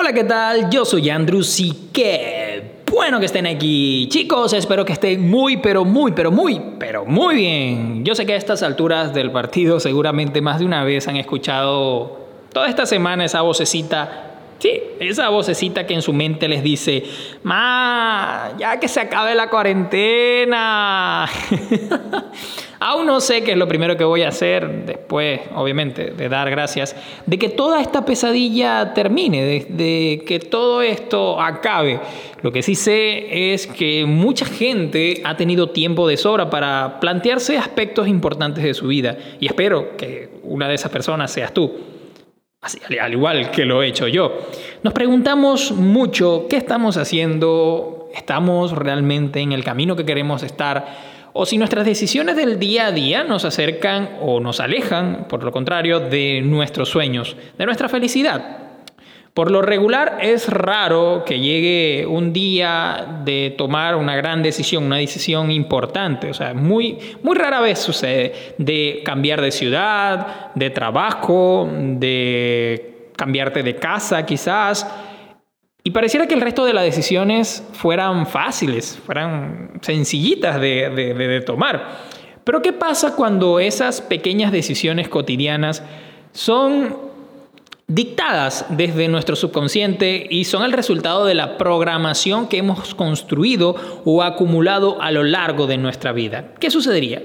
Hola, ¿qué tal? Yo soy Andrew qué bueno que estén aquí. Chicos, espero que estén muy, pero muy, pero muy, pero muy bien. Yo sé que a estas alturas del partido seguramente más de una vez han escuchado toda esta semana esa vocecita Sí, esa vocecita que en su mente les dice, ma, ya que se acabe la cuarentena. Aún no sé qué es lo primero que voy a hacer después, obviamente, de dar gracias, de que toda esta pesadilla termine, de, que todo esto acabe. Lo que sí sé es que mucha gente ha tenido tiempo de sobra para plantearse aspectos importantes de su vida y espero que una de esas personas seas tú. Así, al igual que lo he hecho yo. Nos preguntamos mucho qué estamos haciendo, estamos realmente en el camino que queremos estar o si nuestras decisiones del día a día nos acercan o nos alejan, por lo contrario, de nuestros sueños, de nuestra felicidad. Por lo regular es raro que llegue un día de tomar una gran decisión, una decisión importante. O sea, muy, muy rara vez sucede de cambiar de ciudad, de trabajo, de cambiarte de casa quizás. Y pareciera que el resto de las decisiones fueran fáciles, fueran sencillitas de, tomar. Pero ¿qué pasa cuando esas pequeñas decisiones cotidianas son dictadas desde nuestro subconsciente y son el resultado de la programación que hemos construido o acumulado a lo largo de nuestra vida? ¿Qué sucedería?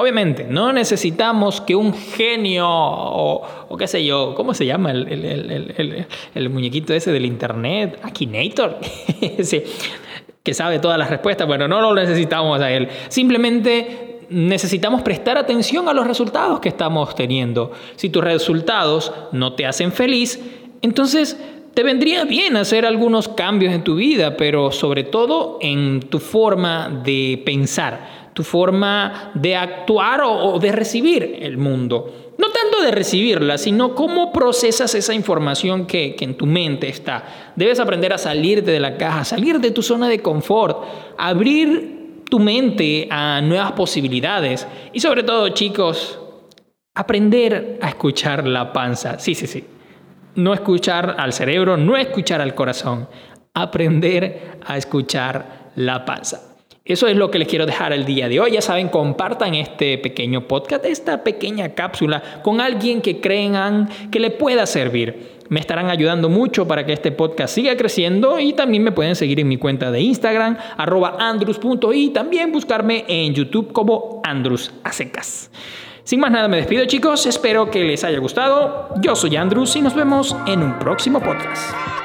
Obviamente, no necesitamos que un genio o, qué sé yo, ¿cómo se llama el, muñequito ese del Internet? Akinator, que sabe todas las respuestas. Bueno, no lo necesitamos a él. Simplemente necesitamos prestar atención a los resultados que estamos teniendo. Si tus resultados no te hacen feliz, entonces te vendría bien hacer algunos cambios en tu vida, pero sobre todo en tu forma de pensar tu forma de actuar o, de recibir el mundo. No tanto de recibirla, sino cómo procesas esa información que, que, en tu mente está. Debes aprender a salirte de la caja, salir de tu zona de confort, abrir tu mente a nuevas posibilidades y sobre todo, chicos, aprender a escuchar la panza. Sí, sí, sí. No escuchar al cerebro, no escuchar al corazón. Aprender a escuchar la panza. Eso es lo que les quiero dejar el día de hoy. Ya saben, compartan este pequeño podcast, esta pequeña cápsula con alguien que crean que le pueda servir. Me estarán ayudando mucho para que este podcast siga creciendo y también me pueden seguir en mi cuenta de Instagram, arroba andrus.y, también buscarme en YouTube como Andrus Acecas. Sin más nada me despido chicos, espero que les haya gustado. Yo soy Andrus y nos vemos en un próximo podcast.